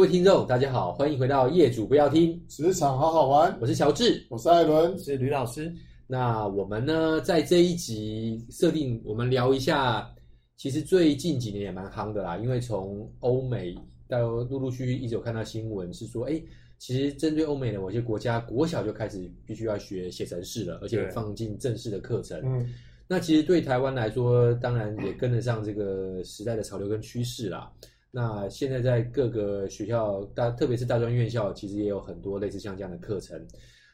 各位听众，大家好，欢迎回到业主不要听职场好好玩。我是乔治，我是艾伦，是吕老师。那我们呢，在这一集设定，我们聊一下，其实最近几年也蛮夯的啦，因为从欧美到陆陆续续一直有看到新闻，是说，哎，其实针对欧美的某些国家，国小就开始必须要学写程式了，而且放进正式的课程。嗯，那其实对台湾来说，当然也跟得上这个时代的潮流跟趋势啦。那现在在各个学校大，特别是大专院校，其实也有很多类似像这样的课程。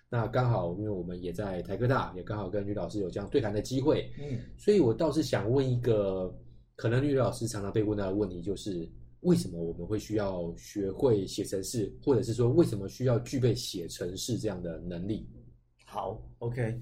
那刚好，因为我们也在台科大，也刚好跟吕老师有这样对谈的机会。嗯，所以我倒是想问一个，可能吕老师常常被问到的问题，就是为什么我们会需要学会写程式，或者是说为什么需要具备写程式这样的能力？好，OK，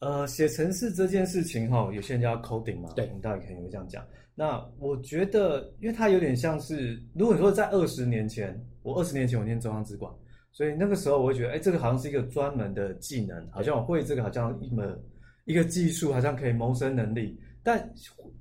呃，写程式这件事情哈，有些人叫 coding 嘛，对，我们大概可以这样讲。那我觉得，因为它有点像是，如果说在二十年前，我二十年前我念中央资管，所以那个时候我会觉得，哎，这个好像是一个专门的技能，好像我会这个好像一门一个技术，好像可以谋生能力。但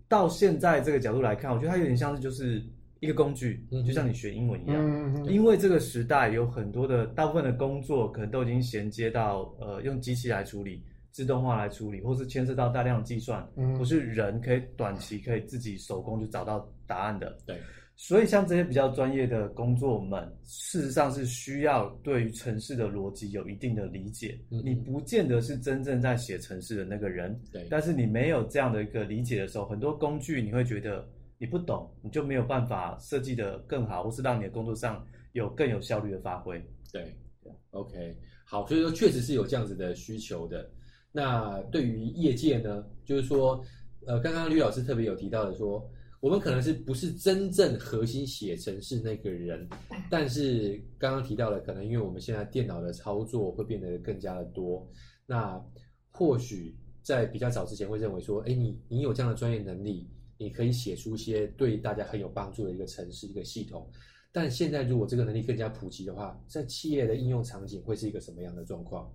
到现在这个角度来看，我觉得它有点像是就是一个工具，就像你学英文一样。嗯，因为这个时代有很多的大部分的工作可能都已经衔接到呃用机器来处理。自动化来处理，或是牵涉到大量计算，嗯，不是人可以短期可以自己手工就找到答案的。对，所以像这些比较专业的工作们，事实上是需要对于城市的逻辑有一定的理解。嗯，你不见得是真正在写城市的那个人，对。但是你没有这样的一个理解的时候，很多工具你会觉得你不懂，你就没有办法设计得更好，或是让你的工作上有更有效率的发挥。对，对，OK，好，所以说确实是有这样子的需求的。那对于业界呢，就是说，呃，刚刚吕老师特别有提到的说，我们可能是不是真正核心写程式那个人，但是刚刚提到了，可能因为我们现在电脑的操作会变得更加的多，那或许在比较早之前会认为说，哎，你你有这样的专业能力，你可以写出一些对大家很有帮助的一个程式一个系统，但现在如果这个能力更加普及的话，在企业的应用场景会是一个什么样的状况？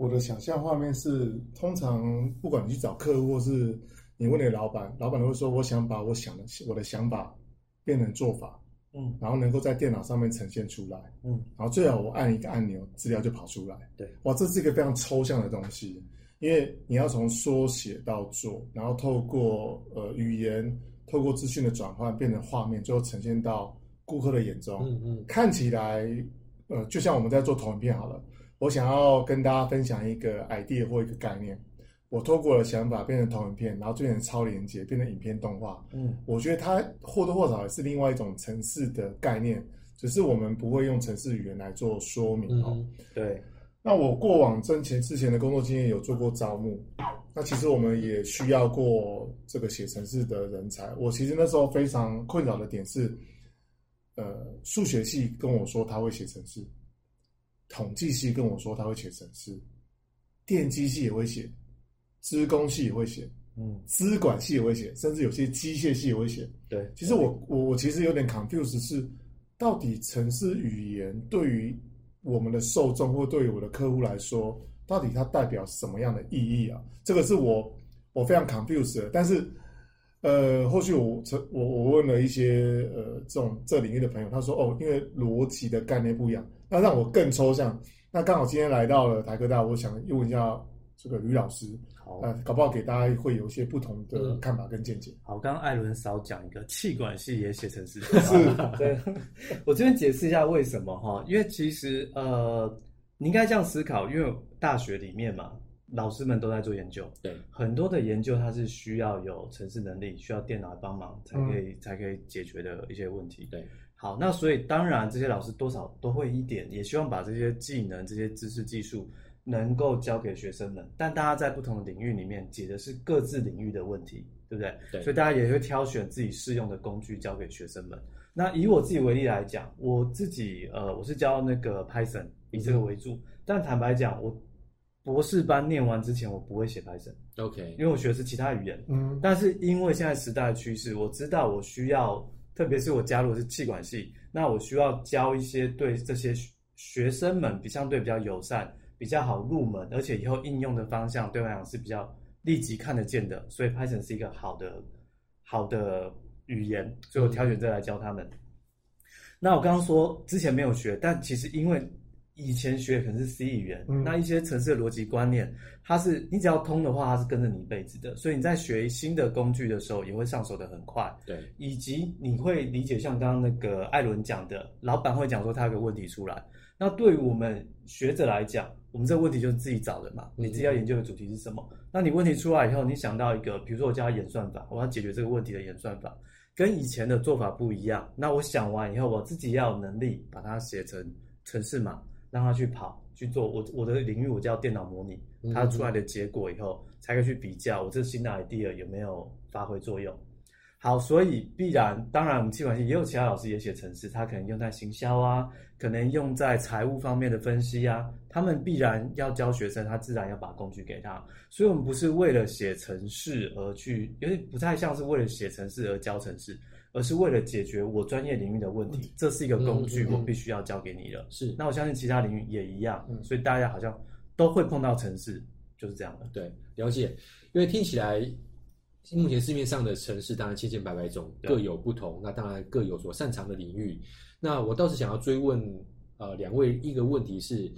我的想象画面是，通常不管你去找客户，或是你问你的老板，老板都会说：“我想把我想的我的想法变成做法，嗯，然后能够在电脑上面呈现出来，嗯，然后最好我按一个按钮，资料就跑出来。”对，哇，这是一个非常抽象的东西，因为你要从说写到做，然后透过呃语言，透过资讯的转换变成画面，最后呈现到顾客的眼中，嗯嗯，看起来呃就像我们在做投影片好了。我想要跟大家分享一个 idea 或一个概念，我透过了想法变成投影片，然后变成超连接，变成影片动画。嗯，我觉得它或多或少也是另外一种城市的概念，只是我们不会用城市语言来做说明哦。嗯，对。那我过往之前之前的工作经验有做过招募，那其实我们也需要过这个写程式的人才。我其实那时候非常困扰的点是，呃，数学系跟我说他会写程式。统计系跟我说他会写程式，电机系也会写，资工系也会写，嗯，资管系也会写，甚至有些机械系也会写。对，其实我我我其实有点 confused 是，到底程式语言对于我们的受众或对于我的客户来说，到底它代表什么样的意义啊？这个是我我非常 confused 的。但是，呃，后续我我我问了一些呃这种这领域的朋友，他说哦，因为逻辑的概念不一样。那让我更抽象。那刚好今天来到了台科大，我想问一下这个吕老师，好，呃，搞不好给大家会有一些不同的看法跟见解。好，刚刚艾伦少讲一个，气管系也写成是，是，对。我这边解释一下为什么哈，因为其实呃，你应该这样思考，因为大学里面嘛，老师们都在做研究，对，很多的研究它是需要有城市能力，需要电脑帮忙才可以、嗯、才可以解决的一些问题，对。好，那所以当然这些老师多少都会一点，也希望把这些技能、这些知识、技术能够教给学生们。但大家在不同的领域里面解的是各自领域的问题，对不对？对。所以大家也会挑选自己适用的工具教给学生们。那以我自己为例来讲，我自己呃，我是教那个 Python，以这个为主。但坦白讲，我博士班念完之前，我不会写 Python。OK，因为我学的是其他语言。嗯。但是因为现在时代的趋势，我知道我需要。特别是我加入的是气管系，那我需要教一些对这些学生们比相对比较友善、比较好入门，而且以后应用的方向对我来讲是比较立即看得见的，所以 Python 是一个好的好的语言，所以我挑选这来教他们。那我刚刚说之前没有学，但其实因为以前学可能是 C 语言，嗯、那一些城市的逻辑观念，它是你只要通的话，它是跟着你一辈子的。所以你在学新的工具的时候，也会上手的很快。对，以及你会理解像刚刚那个艾伦讲的，老板会讲说他有个问题出来。那对于我们学者来讲，我们这个问题就是自己找的嘛。你自己要研究的主题是什么？嗯、那你问题出来以后，你想到一个，比如说我教他演算法，我要解决这个问题的演算法，跟以前的做法不一样。那我想完以后，我自己要有能力把它写成程式码，让他去跑去做。我我的领域我叫电脑模拟，它出来的结果以后才可以去比较我这新的 idea 有没有发挥作用。好，所以必然，当然我们气管系也有其他老师也写程式，他可能用在行销啊，可能用在财务方面的分析啊，他们必然要教学生，他自然要把工具给他。所以，我们不是为了写程式而去，有点不太像是为了写程式而教程式，而是为了解决我专业领域的问题。这是一个工具，我必须要教给你的。是，那我相信其他领域也一样，所以大家好像都会碰到城市，就是这样的。对，了解，因为听起来。目前市面上的城市当然千千百百种，各有不同。那当然各有所擅长的领域。那我倒是想要追问呃两位一个问题是，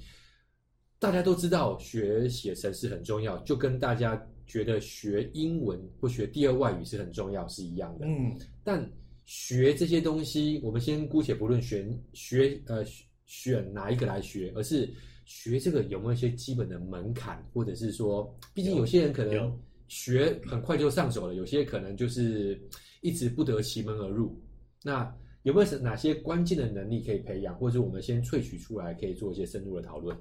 大家都知道学写程式很重要，就跟大家觉得学英文或学第二外语是很重要是一样的。嗯。但学这些东西，我们先姑且不论选学呃选哪一个来学，而是学这个有没有一些基本的门槛，或者是说，毕竟有些人可能。学很快就上手了，有些可能就是一直不得其门而入。那有没有哪些关键的能力可以培养，或者我们先萃取出来，可以做一些深入的讨论？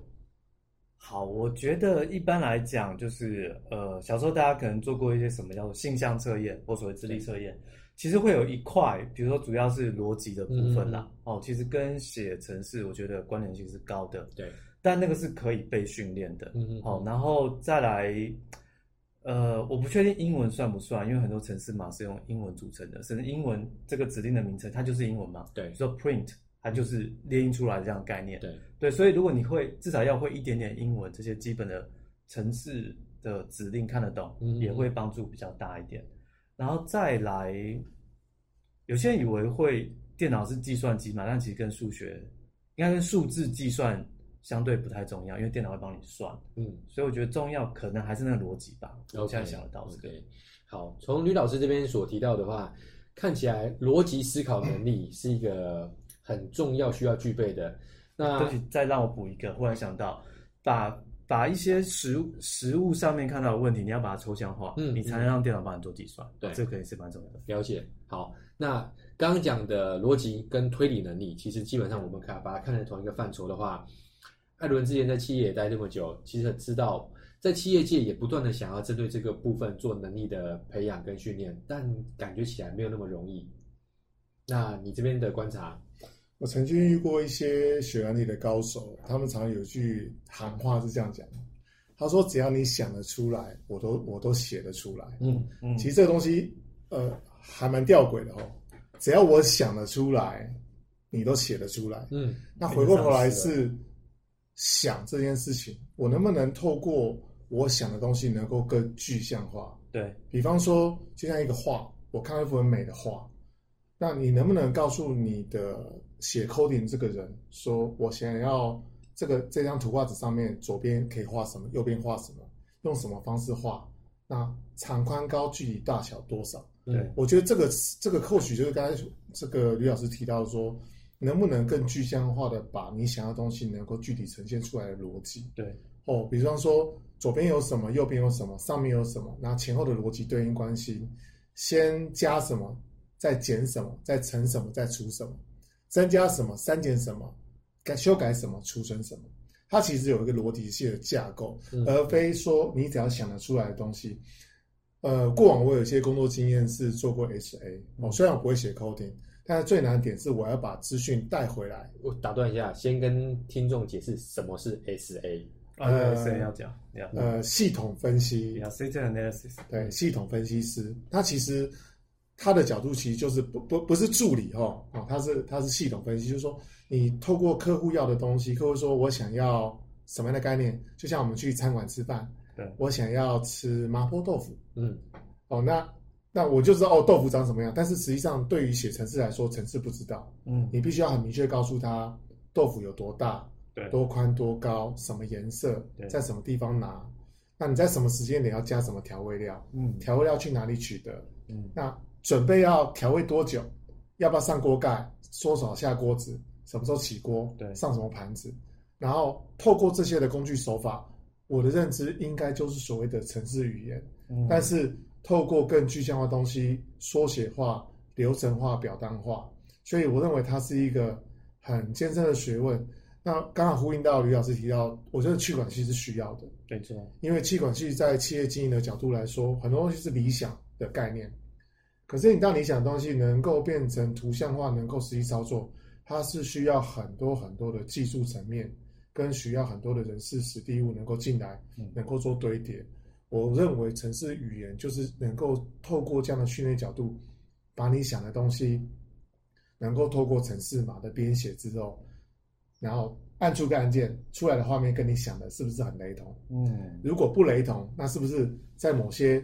好，我觉得一般来讲，就是呃，小时候大家可能做过一些什么叫做性向测验或所谓智力测验，其实会有一块，比如说主要是逻辑的部分啦。嗯、哦，其实跟写程式，我觉得关联性是高的。对，但那个是可以被训练的。嗯嗯。好、哦，然后再来。呃，我不确定英文算不算，因为很多程式码是用英文组成的，甚至英文这个指令的名称它就是英文嘛。对，说 print 它就是列印出来的这样的概念。对对，所以如果你会至少要会一点点英文，这些基本的程式的指令看得懂，嗯、也会帮助比较大一点。然后再来，有些人以为会电脑是计算机嘛，但其实跟数学应该跟数字计算。相对不太重要，因为电脑会帮你算，嗯，所以我觉得重要可能还是那个逻辑吧。我现在想得到这个。Okay, okay. 好，从吕老师这边所提到的话，看起来逻辑思考能力是一个很重要需要具备的。那再让我补一个，忽然想到，把把一些实实物上面看到的问题，你要把它抽象化，嗯，你才能让电脑帮你做计算。对，这个可以是蛮重要的。了解。好，那刚刚讲的逻辑跟推理能力，其实基本上我们看把它看成同一个范畴的话。艾伦之前在企业也待这么久，其实很知道在企业界也不断的想要针对这个部分做能力的培养跟训练，但感觉起来没有那么容易。那你这边的观察？我曾经遇过一些学原理的高手，他们常有句行话是这样讲：他说只要你想得出来，我都我都写得出来。嗯嗯，其实这个东西呃还蛮吊诡的哦。只要我想得出来，你都写得出来。嗯，那回过头来是。想这件事情，我能不能透过我想的东西，能够更具象化？对，比方说，就像一个画，我看到一幅很美的画，那你能不能告诉你的写 coding 这个人，说我想要这个这张图画纸上面左边可以画什么，右边画什么，用什么方式画？那长宽高距离大小多少？对，我觉得这个这个或许就是刚才这个吕老师提到说。能不能更具象化的把你想要的东西能够具体呈现出来的逻辑？对哦，比方说左边有什么，右边有什么，上面有什么，那前后的逻辑对应关系，先加什么，再减什么，再乘什么，再除什么，增加什么，删减什么，改修改什么，储存什么，它其实有一个逻辑性的架构，嗯、而非说你只要想得出来的东西。呃，过往我有一些工作经验是做过 HA，哦，嗯、虽然我不会写 coding。但是最难的点是，我要把资讯带回来。我打断一下，先跟听众解释什么是 SA。呃，SA 要讲，呃，系统分析。System analysis。对，系统分析师，他其实他的角度其实就是不不不是助理哈，哦，他是他是系统分析，就是说你透过客户要的东西，客户说我想要什么样的概念，就像我们去餐馆吃饭，对，我想要吃麻婆豆腐，嗯，哦，那。那我就知道哦，豆腐长什么样。但是实际上，对于写程式来说，程式不知道。嗯，你必须要很明确告诉他豆腐有多大，对，多宽多高，什么颜色，在什么地方拿。那你在什么时间点要加什么调味料？嗯，调味料去哪里取得？嗯，那准备要调味多久？要不要上锅盖？多少下锅子？什么时候起锅？对，上什么盘子？然后透过这些的工具手法，我的认知应该就是所谓的程式语言。嗯，但是。透过更具象化东西，缩写化、流程化、表单化，所以我认为它是一个很艰深的学问。那刚好呼应到吕老师提到，我觉得气管系是需要的，没错。因为气管系在企业经营的角度来说，很多东西是理想的概念，可是你当你想的东西能够变成图像化，能够实际操作，它是需要很多很多的技术层面，跟需要很多的人事、实地物能够进来，能够做堆叠。我认为城市语言就是能够透过这样的训练角度，把你想的东西，能够透过城市码的编写之后，然后按出个按键，出来的画面跟你想的是不是很雷同？嗯，如果不雷同，那是不是在某些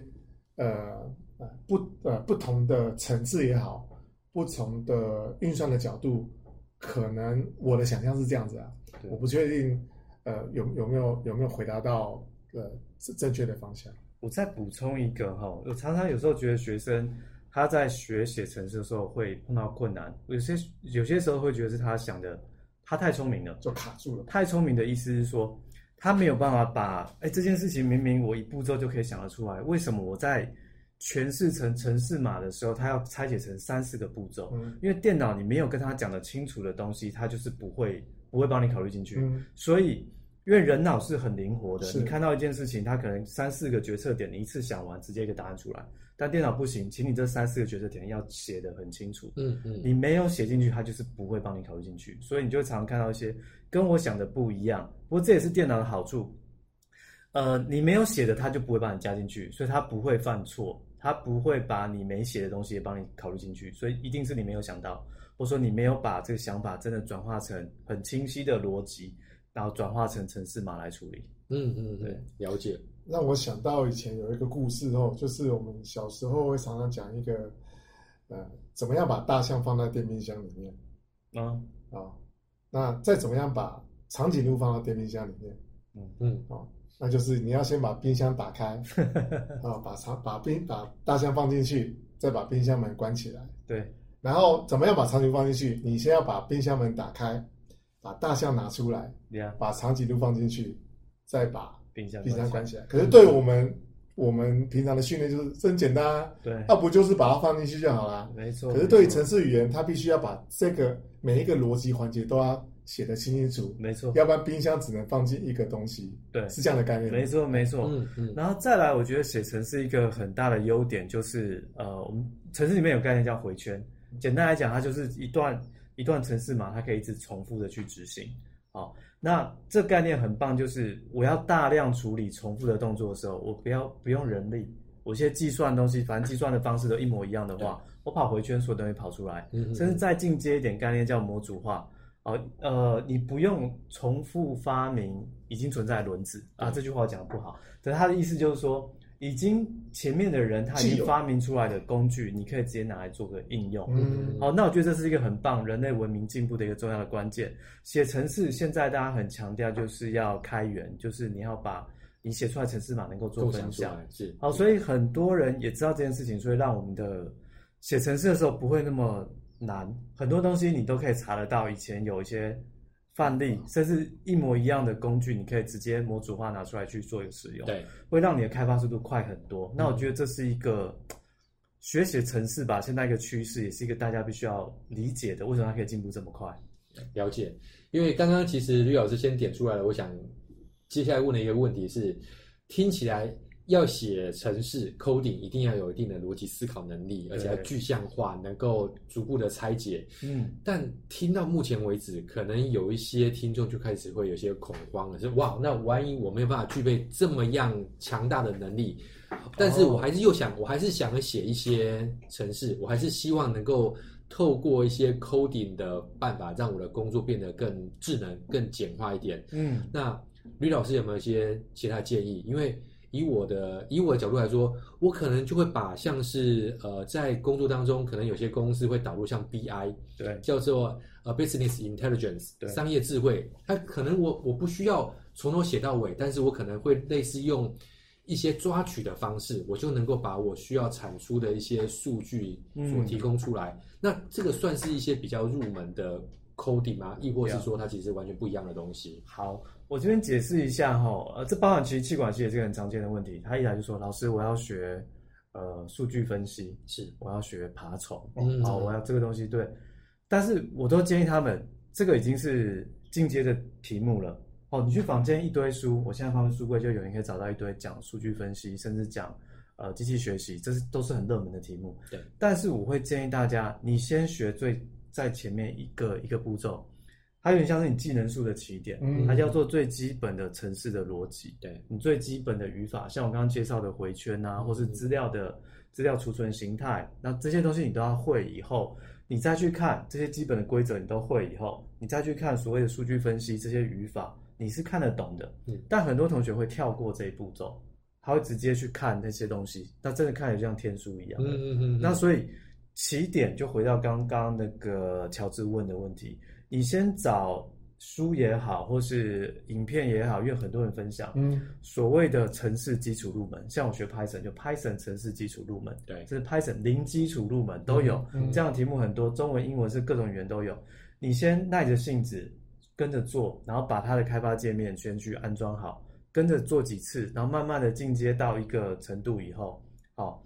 呃呃不呃不同的层次也好，不同的运算的角度，可能我的想象是这样子啊，我不确定呃有有没有有没有回答到。呃，是正确的方向。我再补充一个哈，我常常有时候觉得学生他在学写程式的时候会碰到困难，有些有些时候会觉得是他想的，他太聪明了，就卡住了。太聪明的意思是说，他没有办法把哎这件事情明明我一步骤就可以想得出来，为什么我在诠释成城市码的时候，它要拆解成三四个步骤？嗯，因为电脑你没有跟他讲的清楚的东西，它就是不会不会帮你考虑进去，嗯，所以。因为人脑是很灵活的，你看到一件事情，它可能三四个决策点，你一次想完，直接一个答案出来。但电脑不行，请你这三四个决策点要写得很清楚。嗯嗯，你没有写进去，它就是不会帮你考虑进去。所以你就常常看到一些跟我想的不一样。不过这也是电脑的好处。呃，你没有写的，它就不会帮你加进去，所以它不会犯错，它不会把你没写的东西也帮你考虑进去。所以一定是你没有想到，或者说你没有把这个想法真的转化成很清晰的逻辑。然后转化成程式码来处理。嗯嗯，对，了解。让我想到以前有一个故事哦，就是我们小时候会常常讲一个，呃，怎么样把大象放在电冰箱里面？啊啊，那再怎么样把长颈鹿放到电冰箱里面？嗯嗯，哦，那就是你要先把冰箱打开，啊，把长把冰把大象放进去，再把冰箱门关起来。对，然后怎么样把长颈鹿放进去？你先要把冰箱门打开。把大象拿出来.把长颈鹿放进去，再把冰箱冰箱关起来。可是对我们、嗯、我们平常的训练就是真简单、啊，对，那不就是把它放进去就好了？没错。可是对于城市语言，它必须要把这个每一个逻辑环节都要写得清清楚，没错。要不然冰箱只能放进一个东西，对，是这样的概念。没错，没错。嗯嗯。然后再来，我觉得写程式一个很大的优点就是，呃，我们城市里面有概念叫回圈，简单来讲，它就是一段。一段程式码，它可以一直重复的去执行。好，那这概念很棒，就是我要大量处理重复的动作的时候，我不要不用人力，我现在计算东西，反正计算的方式都一模一样的话，我跑回圈，所有东西跑出来。甚至再进阶一点概念叫模组化。哦，呃，你不用重复发明已经存在的轮子啊，这句话讲的不好，但他的意思就是说。已经前面的人他已经发明出来的工具，你可以直接拿来做个应用。嗯，好，那我觉得这是一个很棒人类文明进步的一个重要的关键。写程式现在大家很强调就是要开源，就是你要把你写出来的程式码能够做分享。是，好，所以很多人也知道这件事情，所以让我们的写程式的时候不会那么难，很多东西你都可以查得到。以前有一些。范例，甚至一模一样的工具，你可以直接模组化拿出来去做一个使用，对，会让你的开发速度快很多。那我觉得这是一个学习城市吧，现在一个趋势，也是一个大家必须要理解的。为什么它可以进步这么快？了解，因为刚刚其实吕老师先点出来了，我想接下来问的一个问题是，听起来。要写程式 coding，一定要有一定的逻辑思考能力，而且要具象化，能够逐步的拆解。嗯，但听到目前为止，可能有一些听众就开始会有些恐慌了，说哇，那万一我没有办法具备这么样强大的能力，但是我还是又想，我还是想写一些程式，我还是希望能够透过一些 coding 的办法，让我的工作变得更智能、更简化一点。嗯，那吕老师有没有一些其他建议？因为以我的以我的角度来说，我可能就会把像是呃，在工作当中，可能有些公司会导入像 BI，对，叫做呃 Business Intelligence，对，商业智慧。它可能我我不需要从头写到尾，但是我可能会类似用一些抓取的方式，我就能够把我需要产出的一些数据所提供出来。嗯、那这个算是一些比较入门的 coding 吗？亦或是说它其实完全不一样的东西？好。我这边解释一下哈，呃，这包含其实气管系也是个很常见的问题。他一来就说：“老师，我要学呃数据分析，是我要学爬虫，嗯、好，我要这个东西。”对，但是我都建议他们，这个已经是进阶的题目了。哦，你去房间一堆书，我现在放在书柜就有人可以找到一堆讲数据分析，甚至讲呃机器学习，这是都是很热门的题目。对，但是我会建议大家，你先学最在前面一个一个步骤。它有点像是你技能树的起点，嗯，它叫做最基本的城市的逻辑，对你最基本的语法，像我刚刚介绍的回圈啊，或是资料的资料储存形态，那这些东西你都要会以后，你再去看这些基本的规则，你都会以后，你再去看所谓的数据分析这些语法，你是看得懂的。嗯，但很多同学会跳过这一步骤，他会直接去看那些东西，那真的看着就像天书一样。嗯嗯嗯。那所以起点就回到刚刚那个乔治问的问题。你先找书也好，或是影片也好，因为很多人分享，嗯，所谓的城市基础入门，像我学 Python 就 Python 程式基础入门，对，这是 Python 零基础入门都有，嗯，这样的题目很多，中文、英文是各种语言都有。你先耐着性子跟着做，然后把它的开发界面先去安装好，跟着做几次，然后慢慢的进阶到一个程度以后，好。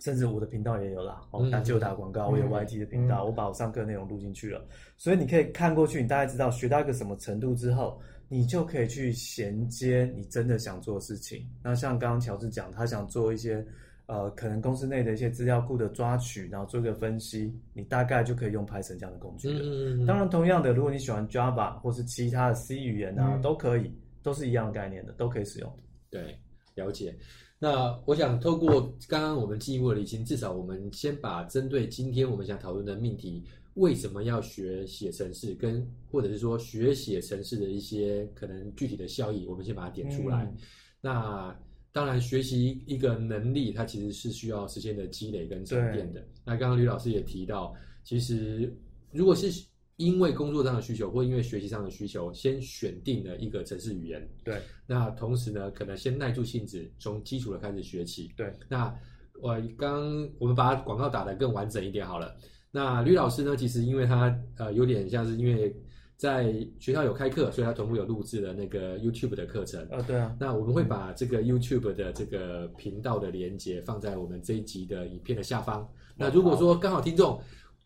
甚至我的频道也有啦，哦，打就打广告，我有 YT 的频道，我把我上课内容录进去了，所以你可以看过去，你大概知道学到一个什么程度之后，你就可以去衔接你真的想做的事情。那像刚刚乔治讲，他想做一些呃，可能公司内的一些资料库的抓取，然后做一个分析，你大概就可以用 Python 这样的工具了。嗯，当然，同样的，如果你喜欢 Java 或是其他的 C 语言啊，都可以，都是一样的概念的，都可以使用。对，了解。那我想透过刚刚我们进一步的理清，至少我们先把针对今天我们想讨论的命题，为什么要学写程式，跟或者是说学写程式的一些可能具体的效益，我们先把它点出来。嗯、那当然，学习一个能力，它其实是需要时间的积累跟沉淀的。那刚刚吕老师也提到，其实如果是因为工作上的需求，或因为学习上的需求，先选定了一个城市语言。对。那同时呢，可能先耐住性子，从基础的开始学起。对。那我刚我们把广告打得更完整一点好了。那吕老师呢，其实因为他呃有点像是因为在学校有开课，所以他同步有录制了那个 YouTube 的课程。啊、哦，对啊。那我们会把这个 YouTube 的这个频道的连接放在我们这一集的影片的下方。那如果说刚好听众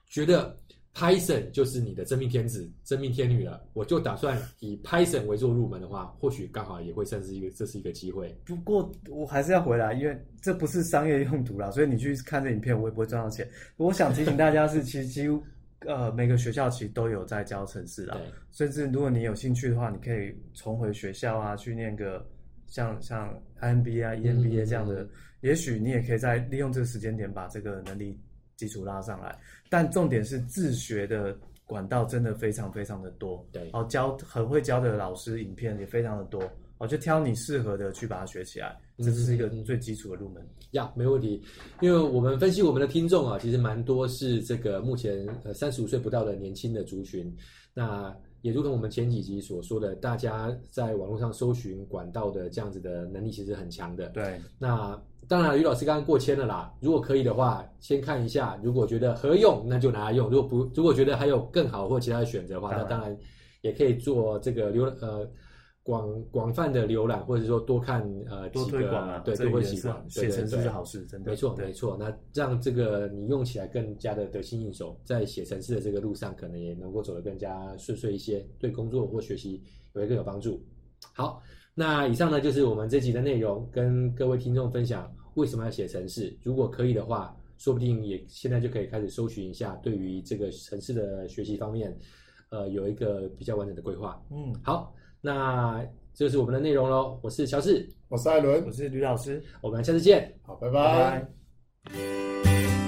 觉得，Python 就是你的真命天子、真命天女了。我就打算以 Python 为做入门的话，或许刚好也会算是一个，这是一个机会。不过我还是要回来，因为这不是商业用途啦，所以你去看这影片，我也不会赚到钱。我想提醒大家是，其实几乎呃每个学校其实都有在教程式啦。甚至如果你有兴趣的话，你可以重回学校啊，去念个像像 IMBA 啊、EMBA 这样的，嗯嗯，也许你也可以在利用这个时间点把这个能力基础拉上来。但重点是自学的管道真的非常非常的多，对，哦，教很会教的老师，影片也非常的多，哦，就挑你适合的去把它学起来，这是一个最基础的入门。呀，没问题，因为我们分析我们的听众啊，其实蛮多是这个目前呃三十五岁不到的年轻的族群，那也如同我们前几集所说的，大家在网络上搜寻管道的这样子的能力其实很强的，对，那。当然，于老师刚刚过谦了啦。如果可以的话，先看一下，如果觉得合用，那就拿来用；如果不，如果觉得还有更好或其他的选择的话，那当然也可以做这个浏呃广广泛的浏览，或者说多看呃几个多推广啊，对，都会喜欢。写程式是好事，真的。没错，没错。那让这个你用起来更加的得心应手，在写程式的这个路上，可能也能够走得更加顺遂一些，对工作或学习也会更有帮助。好。那以上呢，就是我们这集的内容，跟各位听众分享为什么要写程式。如果可以的话，说不定也现在就可以开始搜寻一下，对于这个城市的学习方面，呃，有一个比较完整的规划。嗯，好，那这就是我们的内容喽。我是乔治，我是艾伦，我是吕老师，我们下次见。好，拜拜。拜拜。